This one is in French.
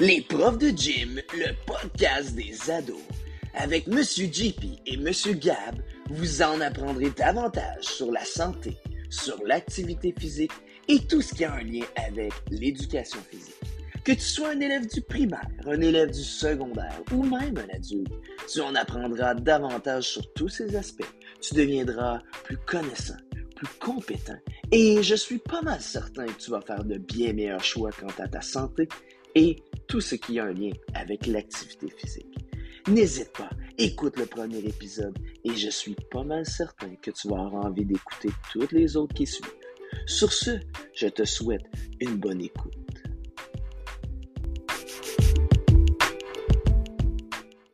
Les profs de gym, le podcast des ados. Avec Monsieur JP et Monsieur Gab, vous en apprendrez davantage sur la santé, sur l'activité physique et tout ce qui a un lien avec l'éducation physique. Que tu sois un élève du primaire, un élève du secondaire ou même un adulte, tu en apprendras davantage sur tous ces aspects. Tu deviendras plus connaissant, plus compétent et je suis pas mal certain que tu vas faire de bien meilleurs choix quant à ta santé et tout ce qui a un lien avec l'activité physique. N'hésite pas, écoute le premier épisode et je suis pas mal certain que tu vas avoir envie d'écouter toutes les autres qui suivent. Sur ce, je te souhaite une bonne écoute.